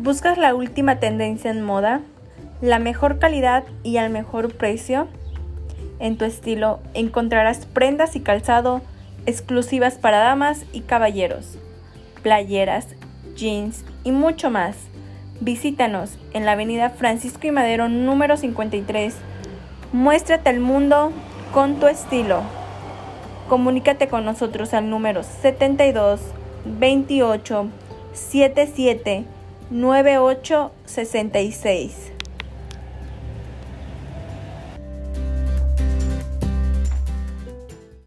¿Buscas la última tendencia en moda? ¿La mejor calidad y al mejor precio? En tu estilo encontrarás prendas y calzado exclusivas para damas y caballeros, playeras, jeans y mucho más. Visítanos en la avenida Francisco y Madero número 53. Muéstrate al mundo con tu estilo. Comunícate con nosotros al número 72 28 77 9866.